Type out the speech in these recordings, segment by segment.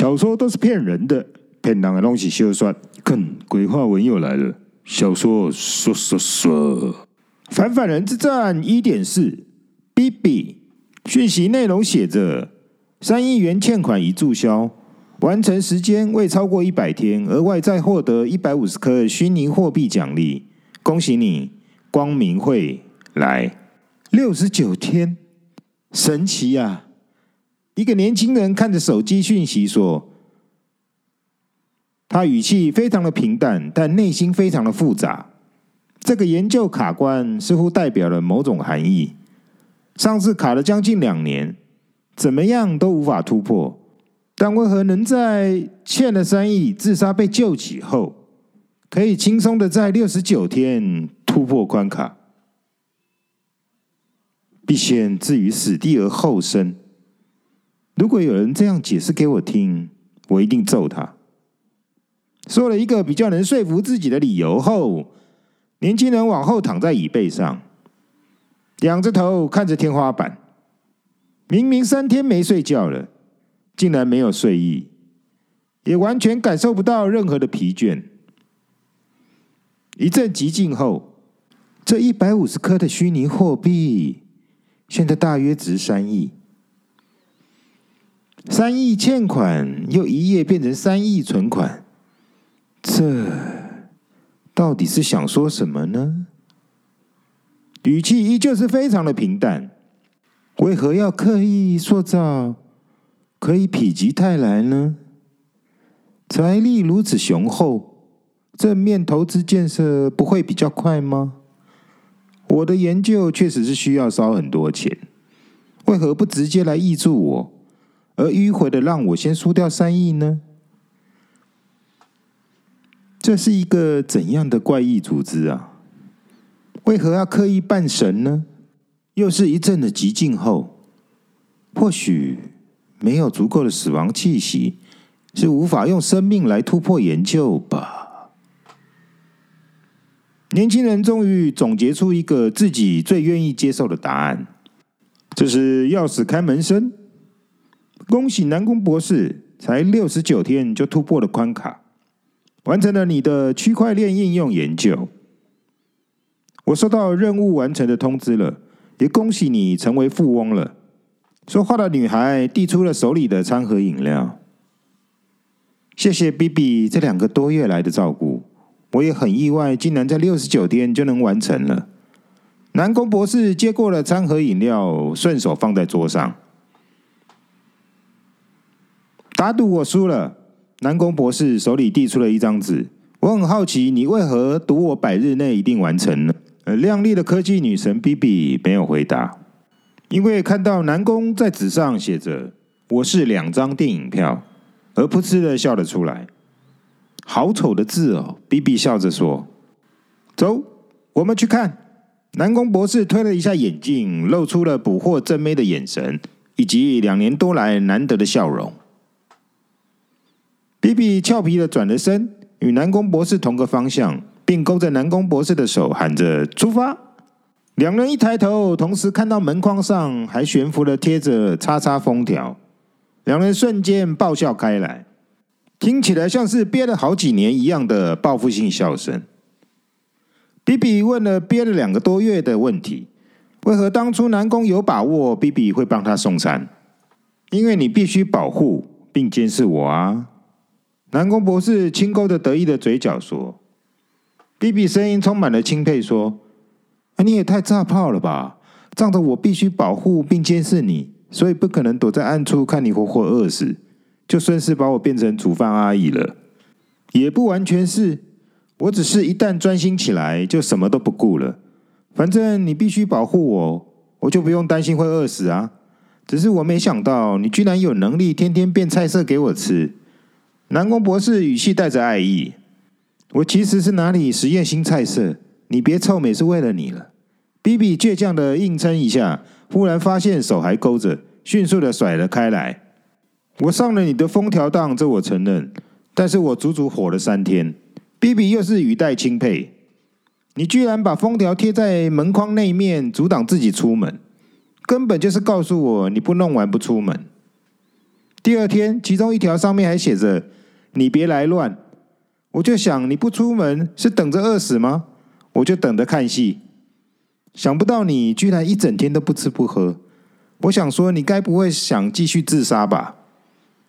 小说都是骗人的，骗人的东西休算。看，鬼话文又来了。小说说说说，反反人之战一点四，BB 讯息内容写着三亿元欠款已注销，完成时间未超过一百天，额外再获得一百五十颗虚拟货币奖励，恭喜你，光明会来六十九天，神奇呀、一个年轻人看着手机讯息说。他语气非常的平淡，但内心非常的复杂。这个研究卡关似乎代表了某种含义。上次卡了将近两年，怎么样都无法突破，但为何能在欠了三亿、自杀被救起后，可以轻松的在六十九天突破关卡？必先置于死地而后生。如果有人这样解释给我听，我一定揍他。说了一个比较能说服自己的理由后，年轻人往后躺在椅背上，仰着头看着天花板。明明三天没睡觉了，竟然没有睡意，也完全感受不到任何的疲倦。一阵寂静后，这一百五十颗的虚拟货币，现在大约值三亿。三亿欠款又一夜变成三亿存款。这到底是想说什么呢？语气依旧是非常的平淡。为何要刻意塑造可以否极泰来呢？财力如此雄厚，正面投资建设不会比较快吗？我的研究确实是需要烧很多钱，为何不直接来挹注我，而迂回的让我先输掉三亿呢？这是一个怎样的怪异组织啊？为何要刻意扮神呢？又是一阵的寂静后，或许没有足够的死亡气息，是无法用生命来突破研究吧？年轻人终于总结出一个自己最愿意接受的答案：这是钥匙开门声。恭喜南宫博士，才六十九天就突破了关卡。完成了你的区块链应用研究，我收到任务完成的通知了，也恭喜你成为富翁了。说话的女孩递出了手里的餐盒饮料。谢谢 BB 这两个多月来的照顾，我也很意外，竟然在六十九天就能完成了。南宫博士接过了餐盒饮料，顺手放在桌上。打赌我输了。南宫博士手里递出了一张纸，我很好奇，你为何赌我百日内一定完成呢？呃，亮丽的科技女神 BB 没有回答，因为看到南宫在纸上写着“我是两张电影票”，而噗嗤的笑了出来。好丑的字哦！BB 笑着说：“走，我们去看。”南宫博士推了一下眼镜，露出了捕获正妹的眼神，以及两年多来难得的笑容。比比俏皮的转了身，与南宫博士同个方向，并勾着南宫博士的手，喊着“出发”。两人一抬头，同时看到门框上还悬浮了贴着“叉叉”封条，两人瞬间爆笑开来，听起来像是憋了好几年一样的报复性笑声。比比问了憋了两个多月的问题：为何当初南宫有把握比比会帮他送餐？因为你必须保护并监视我啊！南宫博士轻勾着得意的嘴角说：“比比声音充满了钦佩，说：‘啊，你也太炸炮了吧！仗着我必须保护并监视你，所以不可能躲在暗处看你活活饿死，就顺势把我变成煮饭阿姨了。也不完全是，我只是一旦专心起来，就什么都不顾了。反正你必须保护我，我就不用担心会饿死啊。只是我没想到，你居然有能力天天变菜色给我吃。”南宫博士语气带着爱意：“我其实是哪里实验新菜色，你别臭美是为了你了。”比比倔强的硬撑一下，忽然发现手还勾着，迅速的甩了开来。我上了你的封条当，这我承认，但是我足足火了三天。比比又是语带钦佩：“你居然把封条贴在门框内面，阻挡自己出门，根本就是告诉我你不弄完不出门。”第二天，其中一条上面还写着“你别来乱”，我就想你不出门是等着饿死吗？我就等着看戏。想不到你居然一整天都不吃不喝，我想说你该不会想继续自杀吧？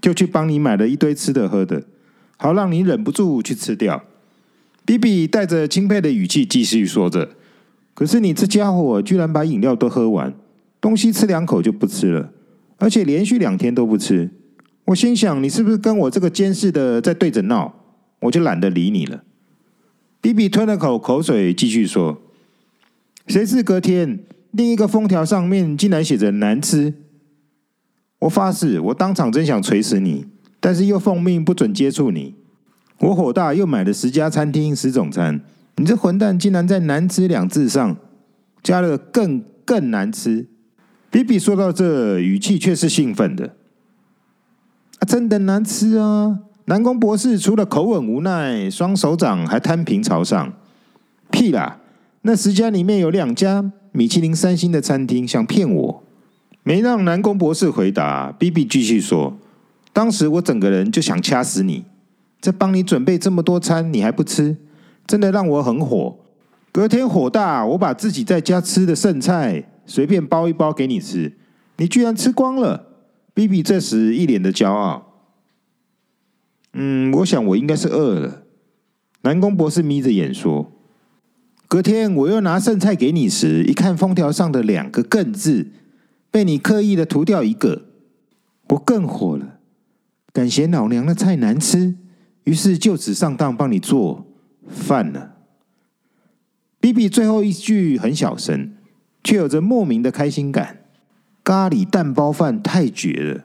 就去帮你买了一堆吃的喝的，好让你忍不住去吃掉。比比带着钦佩的语气继续说着：“可是你这家伙居然把饮料都喝完，东西吃两口就不吃了，而且连续两天都不吃。我心想，你是不是跟我这个监视的在对着闹？我就懒得理你了。”比比吞了口口水，继续说。谁知隔天，另一个封条上面竟然写着“难吃”。我发誓，我当场真想锤死你，但是又奉命不准接触你。我火大，又买了十家餐厅十种餐。你这混蛋，竟然在“难吃”两字上加了“更更难吃”。比比说到这，语气却是兴奋的。啊，真的难吃啊！南宫博士除了口吻无奈，双手掌还摊平朝上。屁啦！那十家里面有两家米其林三星的餐厅，想骗我？没让南宫博士回答，，B B 继续说：“当时我整个人就想掐死你，在帮你准备这么多餐，你还不吃，真的让我很火。隔天火大，我把自己在家吃的剩菜随便包一包给你吃，你居然吃光了。”比比这时一脸的骄傲。嗯，我想我应该是饿了。南宫博士眯着眼说。隔天我又拿剩菜给你时，一看封条上的两个“更”字，被你刻意的涂掉一个，我更火了。敢嫌老娘的菜难吃，于是就此上当帮你做饭了。比比最后一句很小声，却有着莫名的开心感。咖喱蛋包饭太绝了，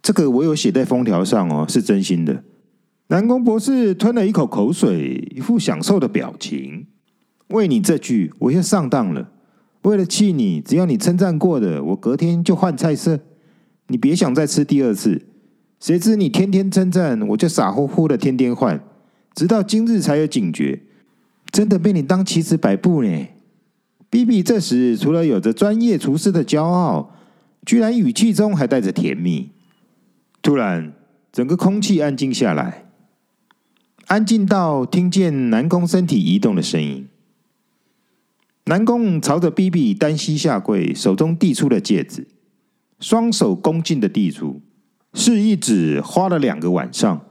这个我有写在封条上哦，是真心的。南宫博士吞了一口口水，一副享受的表情。为你这句，我又上当了。为了气你，只要你称赞过的，我隔天就换菜色。你别想再吃第二次。谁知你天天称赞，我就傻乎乎的天天换，直到今日才有警觉。真的被你当棋子摆布呢。比比这时除了有着专业厨师的骄傲，居然语气中还带着甜蜜。突然，整个空气安静下来，安静到听见南宫身体移动的声音。南宫朝着 B B 单膝下跪，手中递出了戒指，双手恭敬的递出，是一指花了两个晚上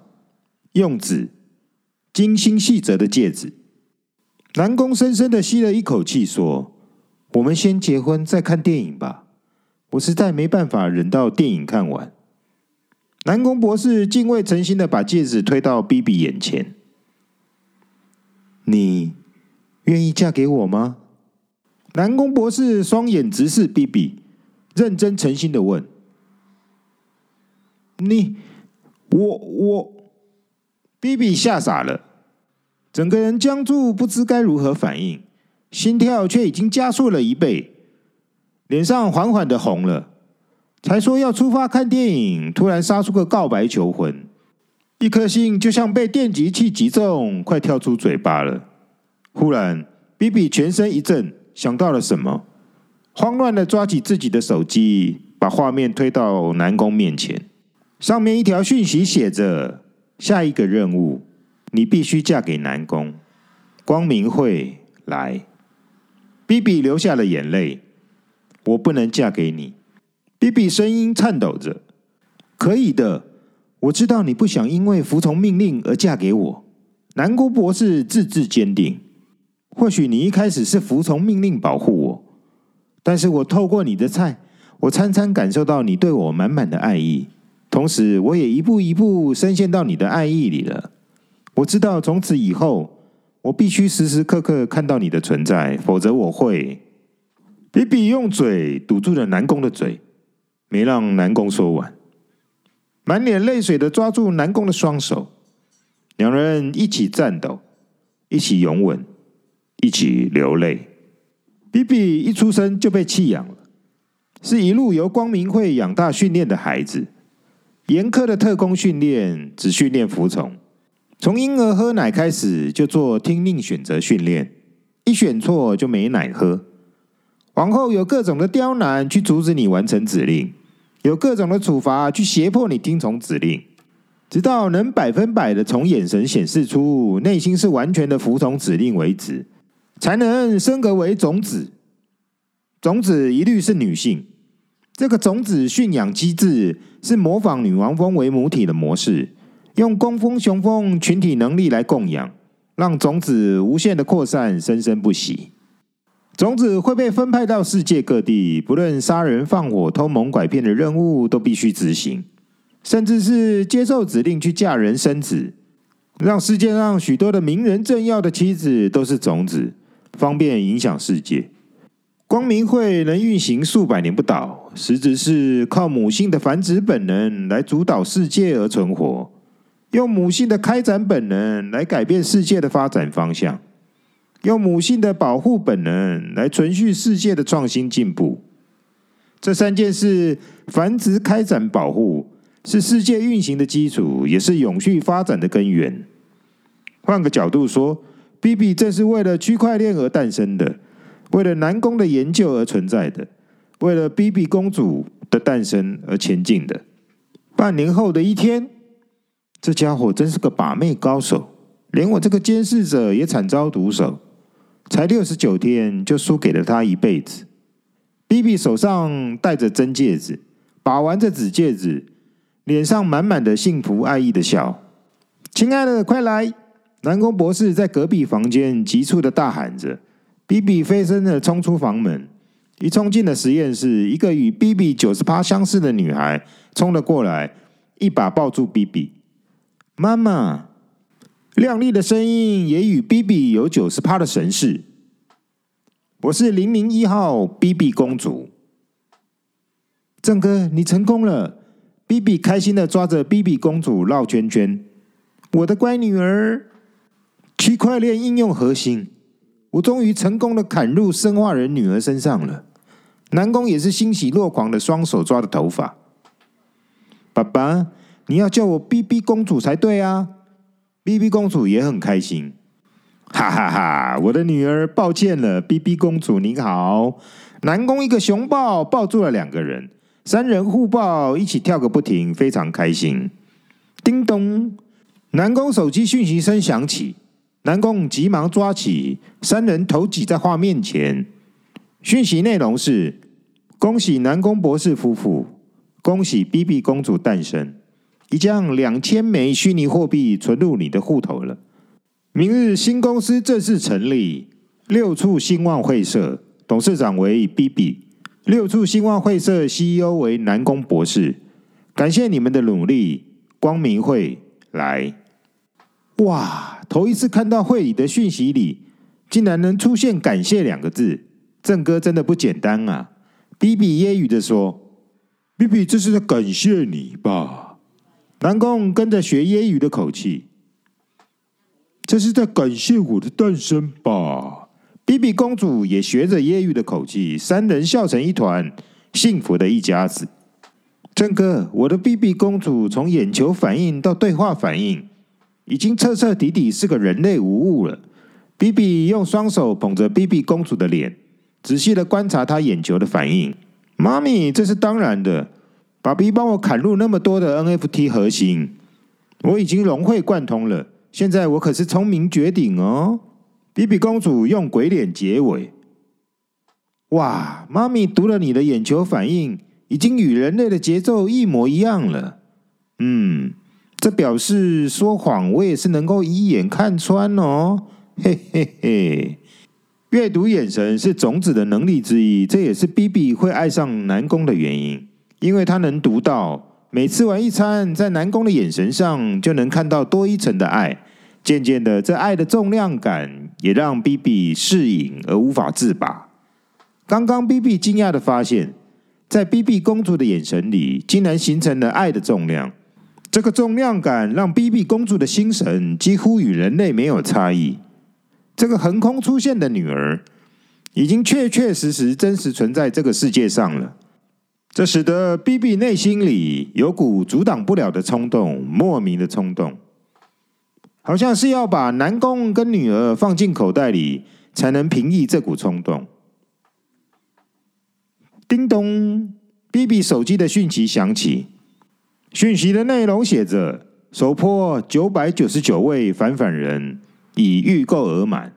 用纸精心细折的戒指。南宫深深的吸了一口气，说：“我们先结婚，再看电影吧。我实在没办法忍到电影看完。”南宫博士敬畏诚心的把戒指推到比比眼前：“你愿意嫁给我吗？”南宫博士双眼直视比比，认真诚心的问：“你，我，我。”比比吓傻了，整个人僵住，不知该如何反应，心跳却已经加速了一倍，脸上缓缓的红了。才说要出发看电影，突然杀出个告白求婚，一颗心就像被电击器击中，快跳出嘴巴了。忽然，比比全身一震。想到了什么，慌乱的抓起自己的手机，把画面推到南宫面前。上面一条讯息写着：“下一个任务，你必须嫁给南宫。光明会来。”比比流下了眼泪。我不能嫁给你。比比声音颤抖着：“可以的，我知道你不想因为服从命令而嫁给我。”南宫博士字字坚定。或许你一开始是服从命令保护我，但是我透过你的菜，我餐餐感受到你对我满满的爱意，同时我也一步一步深陷到你的爱意里了。我知道从此以后，我必须时时刻刻看到你的存在，否则我会……比比用嘴堵住了南宫的嘴，没让南宫说完，满脸泪水的抓住南宫的双手，两人一起颤抖，一起拥吻。一起流泪。比比一出生就被弃养了，是一路由光明会养大训练的孩子。严苛的特工训练只训练服从，从婴儿喝奶开始就做听令选择训练，一选错就没奶喝。皇后有各种的刁难去阻止你完成指令，有各种的处罚去胁迫你听从指令，直到能百分百的从眼神显示出内心是完全的服从指令为止，才能升格为种子。种子一律是女性。这个种子驯养机制是模仿女王蜂为母体的模式，用工蜂、雄蜂群体能力来供养，让种子无限的扩散，生生不息。种子会被分派到世界各地，不论杀人放火、偷蒙拐骗的任务都必须执行，甚至是接受指令去嫁人生子，让世界上许多的名人政要的妻子都是种子，方便影响世界。光明会能运行数百年不倒，实质是靠母性的繁殖本能来主导世界而存活，用母性的开展本能来改变世界的发展方向，用母性的保护本能来存续世界的创新进步。这三件事：繁殖、开展、保护，是世界运行的基础，也是永续发展的根源。换个角度说，BB 正是为了区块链而诞生的。为了南宫的研究而存在的，为了 BB 公主的诞生而前进的。半年后的一天，这家伙真是个把妹高手，连我这个监视者也惨遭毒手。才六十九天就输给了他一辈子。BB 手上戴着真戒指，把玩着纸戒指，脸上满满的幸福爱意的笑。亲爱的，快来！南宫博士在隔壁房间急促的大喊着。BB 飞身的冲出房门，一冲进了实验室，一个与 BB 九十趴相似的女孩冲了过来，一把抱住 BB。妈妈，亮丽的声音也与 BB 有九十趴的神似。我是零零一号 BB 公主。正哥，你成功了！BB 开心的抓着 BB 公主绕圈圈。我的乖女儿，区块链应用核心。我终于成功的砍入生化人女儿身上了。南宫也是欣喜若狂的，双手抓着头发。爸爸，你要叫我 BB 公主才对啊！BB 公主也很开心。哈哈哈，我的女儿，抱歉了，BB 公主您好。南宫一个熊抱抱住了两个人，三人互抱，一起跳个不停，非常开心。叮咚，南宫手机讯息声响起。南宫急忙抓起，三人头挤在画面前。讯息内容是：恭喜南宫博士夫妇，恭喜 BB 公主诞生，已将两千枚虚拟货币存入你的户头了。明日新公司正式成立，六处兴旺会社董事长为 BB，六处兴旺会社 CEO 为南宫博士。感谢你们的努力，光明会来。哇！头一次看到会里的讯息里，竟然能出现“感谢”两个字，正哥真的不简单啊！BB 揶揄的说：“BB 这是在感谢你吧？”南宫跟着学揶揄的口气：“这是在感谢我的诞生吧？”BB 公主也学着揶揄的口气，三人笑成一团，幸福的一家子。正哥，我的 BB 公主从眼球反应到对话反应。已经彻彻底底是个人类无误了。BB 用双手捧着 BB 公主的脸，仔细的观察她眼球的反应。妈咪，这是当然的。爸比帮我砍入那么多的 NFT 核心，我已经融会贯通了。现在我可是聪明绝顶哦。BB 公主用鬼脸结尾。哇，妈咪读了你的眼球反应，已经与人类的节奏一模一样了。嗯。这表示说谎，我也是能够一眼看穿哦，嘿嘿嘿。阅读眼神是种子的能力之一，这也是 BB 会爱上南宫的原因，因为他能读到。每吃完一餐，在南宫的眼神上就能看到多一层的爱。渐渐的，这爱的重量感也让 BB 适应而无法自拔。刚刚 BB 惊讶的发现，在 BB 公主的眼神里，竟然形成了爱的重量。这个重量感让 BB 公主的心神几乎与人类没有差异。这个横空出现的女儿，已经确确实实真实存在这个世界上了。这使得 BB 内心里有股阻挡不了的冲动，莫名的冲动，好像是要把南宫跟女儿放进口袋里，才能平抑这股冲动。叮咚。，B B 手机的讯息响起，讯息的内容写着：首波九百九十九位反反人已预购额满，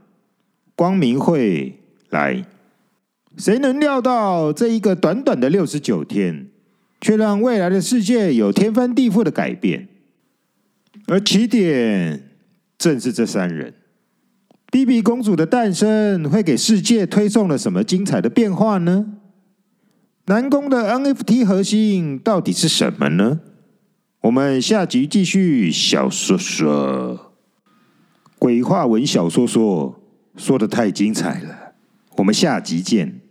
光明会来。谁能料到这一个短短的六十九天，却让未来的世界有天翻地覆的改变？而起点正是这三人。B B 公主的诞生会给世界推送了什么精彩的变化呢？南宫的 N F T 核心到底是什么呢？我们下集继续小说说，鬼话文小说说说的太精彩了，我们下集见。